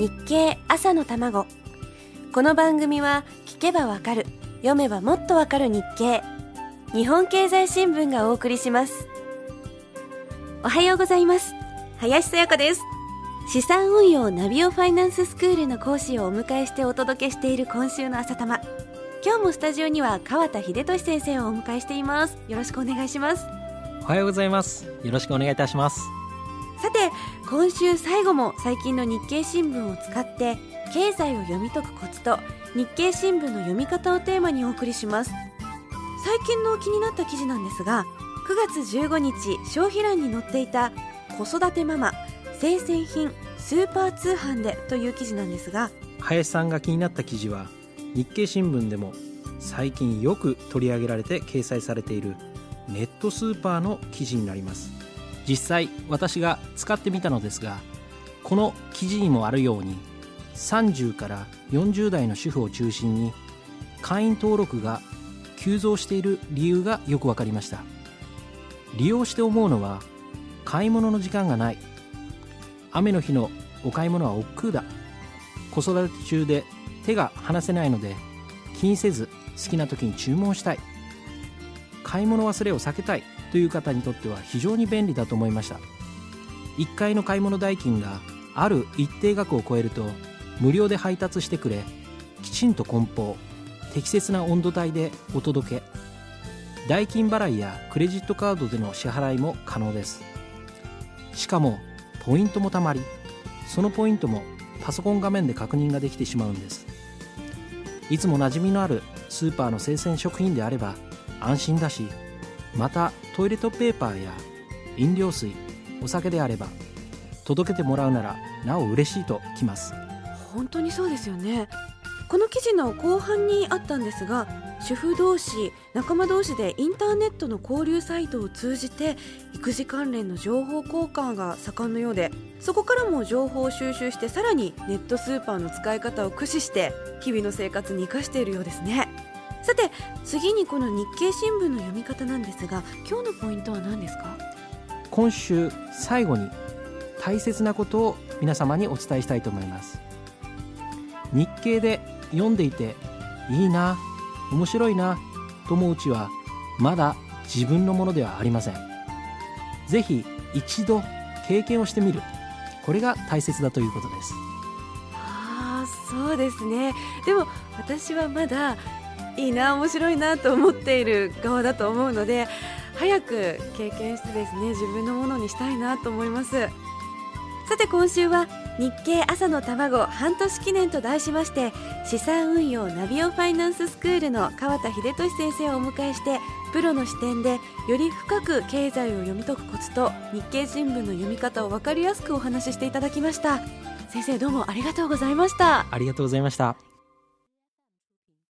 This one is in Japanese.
日経朝の卵。この番組は聞けばわかる読めばもっとわかる日経。日本経済新聞がお送りします。おはようございます。林さやかです。資産運用ナビオファイナンススクールの講師をお迎えしてお届けしている今週の朝玉。今日もスタジオには川田秀俊先生をお迎えしています。よろしくお願いします。おはようございます。よろしくお願いいたします。さて今週最後も最近の日経新聞を使って経済を読み解くコツと日経新聞の読み方をテーマにお送りします。最近の気になった記事なんですが9月15日消費欄に載っていた子育てママ生鮮品スーパー通販でという記事なんですが林さんが気になった記事は日経新聞でも最近よく取り上げられて掲載されているネットスーパーの記事になります。実際私が使ってみたのですがこの記事にもあるように30から40代の主婦を中心に会員登録が急増している理由がよく分かりました。利用して思うのは買い物の時間がない。雨の日のお買い物は億劫だ。子育て中で手が離せないので気にせず好きな時に注文したい。買い物忘れを避けたい。という方にとっては非常に便利だと思いました。1回の買い物代金がある一定額を超えると無料で配達してくれきちんと梱包適切な温度帯でお届け代金払いやクレジットカードでの支払いも可能です。しかもポイントもたまりそのポイントもパソコン画面で確認ができてしまうんです。いつも馴染みのあるスーパーの生鮮食品であれば安心だしまたトイレットペーパーや飲料水お酒であれば届けてもらうならなお嬉しいときます。本当にそうですよね。この記事の後半にあったんですが主婦同士仲間同士でインターネットの交流サイトを通じて育児関連の情報交換が盛んのようでそこからも情報を収集してさらにネットスーパーの使い方を駆使して日々の生活に生かしているようですね。さて次にこの日経新聞の読み方なんですが今日のポイントは何ですか？今週最後に大切なことを皆様にお伝えしたいと思います。日経で読んでいていいな面白いなと思ううちはまだ自分のものではありません。ぜひ一度経験をしてみる。これが大切だということです。ああそうですね。でも私はまだいいな面白いなと思っている側だと思うので早く経験してですね自分のものにしたいなと思います。さて今週は日経朝の卵半年記念と題しまして資産運用ナビオファイナンススクールの川田秀俊先生をお迎えしてプロの視点でより深く経済を読み解くコツと日経新聞の読み方を分かりやすくお話ししていただきました。先生どうもありがとうございました。ありがとうございました。